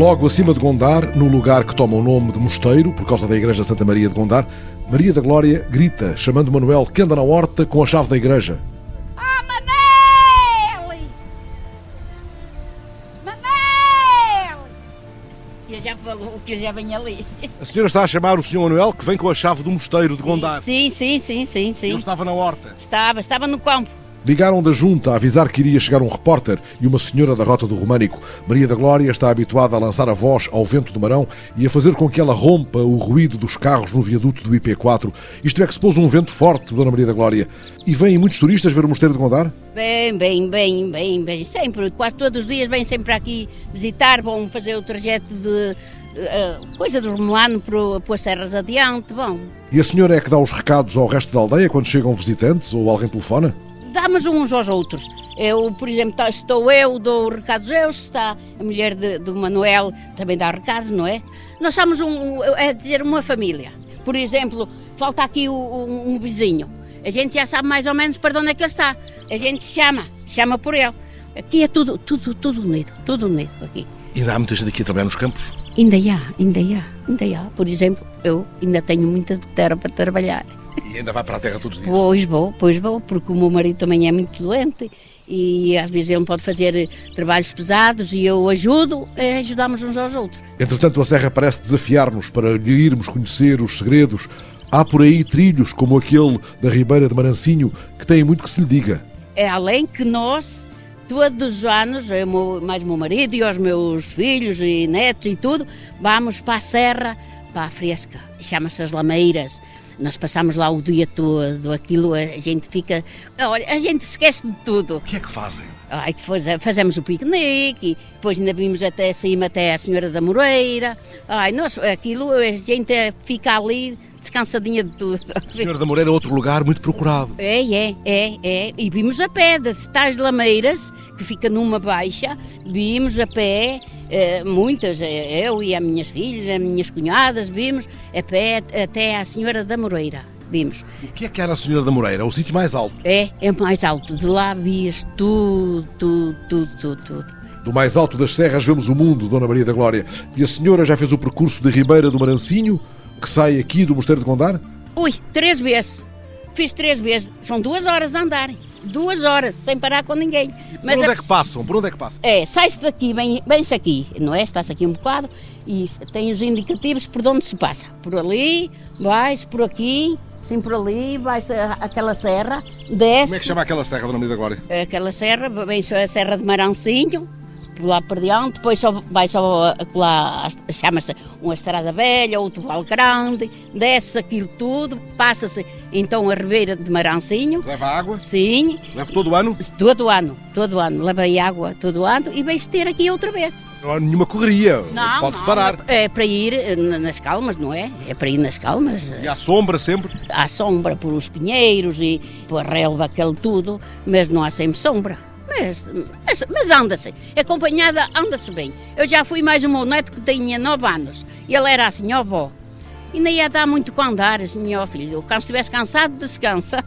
Logo acima de Gondar, no lugar que toma o nome de Mosteiro, por causa da igreja Santa Maria de Gondar, Maria da Glória grita, chamando Manuel que anda na horta com a chave da igreja. Ah, Manel! Manel! Eu já falou que eu já venho ali. A senhora está a chamar o senhor Manuel que vem com a chave do mosteiro de Gondar. Sim, sim, sim, sim, sim. Ele estava na horta. Estava, estava no campo. Ligaram da junta a avisar que iria chegar um repórter e uma senhora da Rota do Românico. Maria da Glória está habituada a lançar a voz ao vento do Marão e a fazer com que ela rompa o ruído dos carros no viaduto do IP4. Isto é que se pôs um vento forte, Dona Maria da Glória. E vêm muitos turistas ver o Mosteiro de Gondar? Bem, bem, bem, bem, bem. Sempre, quase todos os dias vêm sempre aqui visitar, vão fazer o trajeto de uh, coisa do Romano para, para as serras adiante, bom. E a senhora é que dá os recados ao resto da aldeia quando chegam visitantes ou alguém telefona? Damos uns aos outros. Eu, por exemplo, tá, estou eu, dou recados eu, está a mulher de, do Manuel também dá recados, não é? Nós somos, um, é dizer, uma família. Por exemplo, falta aqui um, um, vizinho. A gente já sabe mais ou menos para onde é que ele está. A gente chama, chama por ele. Aqui é tudo, tudo, tudo unido, tudo unido aqui. E ainda há muita gente aqui a trabalhar nos campos? Ainda há, ainda há, ainda há. Por exemplo, eu ainda tenho muita terra para trabalhar. E ainda vai para a terra todos os dias? Pois vou, pois vou, porque o meu marido também é muito doente e às vezes ele não pode fazer trabalhos pesados e eu ajudo, é, ajudamos uns aos outros. Entretanto, a Serra parece desafiar-nos para lhe irmos conhecer os segredos. Há por aí trilhos como aquele da Ribeira de Marancinho que têm muito que se lhe diga. É além que nós, todos os anos, eu, mais o meu marido e os meus filhos e netos e tudo, vamos para a Serra, para a Fresca, chama-se as Lameiras nós passamos lá o dia todo, aquilo a gente fica. Olha, a gente esquece de tudo. O que é que fazem? Ai, fazemos o piquenique, depois ainda vimos até cima até a Senhora da Moreira. Ai, nós, aquilo, a gente fica ali descansadinha de tudo. A Senhora da Moreira é outro lugar muito procurado. É, é, é, é. E vimos a pé das tais lameiras, que fica numa baixa, vimos a pé eh, muitas, eh, eu e as minhas filhas, as minhas cunhadas, vimos a pé até à Senhora da Moreira. Vimos. O que é que era a Senhora da Moreira? O sítio mais alto? É, é mais alto. De lá vias tudo, tudo, tudo, tudo, tudo. Do mais alto das serras vemos o mundo, Dona Maria da Glória. E a senhora já fez o percurso de Ribeira do Marancinho, que sai aqui do Mosteiro de Gondar? Ui, três vezes. Fiz três vezes. São duas horas a andar duas horas, sem parar com ninguém. Mas por onde é que passam? Por onde é que passam? É, sai-se daqui, vem-se aqui, não é? Está-se aqui um bocado e tem os indicativos por onde se passa. Por ali, vais por aqui, sim por ali, vais aquela serra, desce. Como é que chama aquela serra, Dona Maria Glória? Aquela serra, vem-se a Serra de Marancinho, lá por diante, depois só, vai só lá, chama-se uma estrada velha, outro vale grande, desce aquilo tudo, passa-se então a Ribeira de Marancinho. Leva água? Sim. Leva todo o ano? Todo o ano, todo o ano. Leva água todo o ano e vais ter aqui outra vez. Não há nenhuma correria, pode-se parar. É para ir eh, nas calmas, não é? É para ir nas calmas. E à sombra sempre? Há sombra por os pinheiros e pela relva, aquele tudo, mas não há sempre sombra. Mas, mas, mas anda-se, acompanhada anda-se bem. Eu já fui mais um meu neto que tinha nove anos. E ele era assim, ó avó, e nem ia dar muito com andar, assim, ó filho. Quando estivesse cansado, descansa.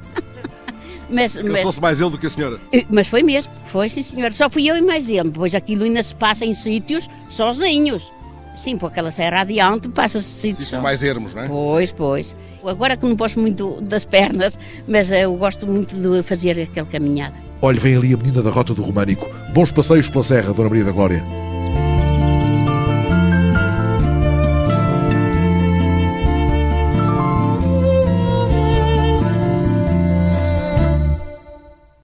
mas, Cansou-se mais ele do que a senhora? Mas foi mesmo, foi sim senhora. Só fui eu e mais ele. Pois aquilo ainda se passa em sítios sozinhos. Sim, por aquela serra adiante passa-se sítios. Sítios mais ermos, não é? Pois, pois. Agora que não posso muito das pernas, mas eu gosto muito de fazer aquela caminhada. Olhe, vem ali a menina da Rota do Românico. Bons passeios pela Serra, Dona Maria da Glória.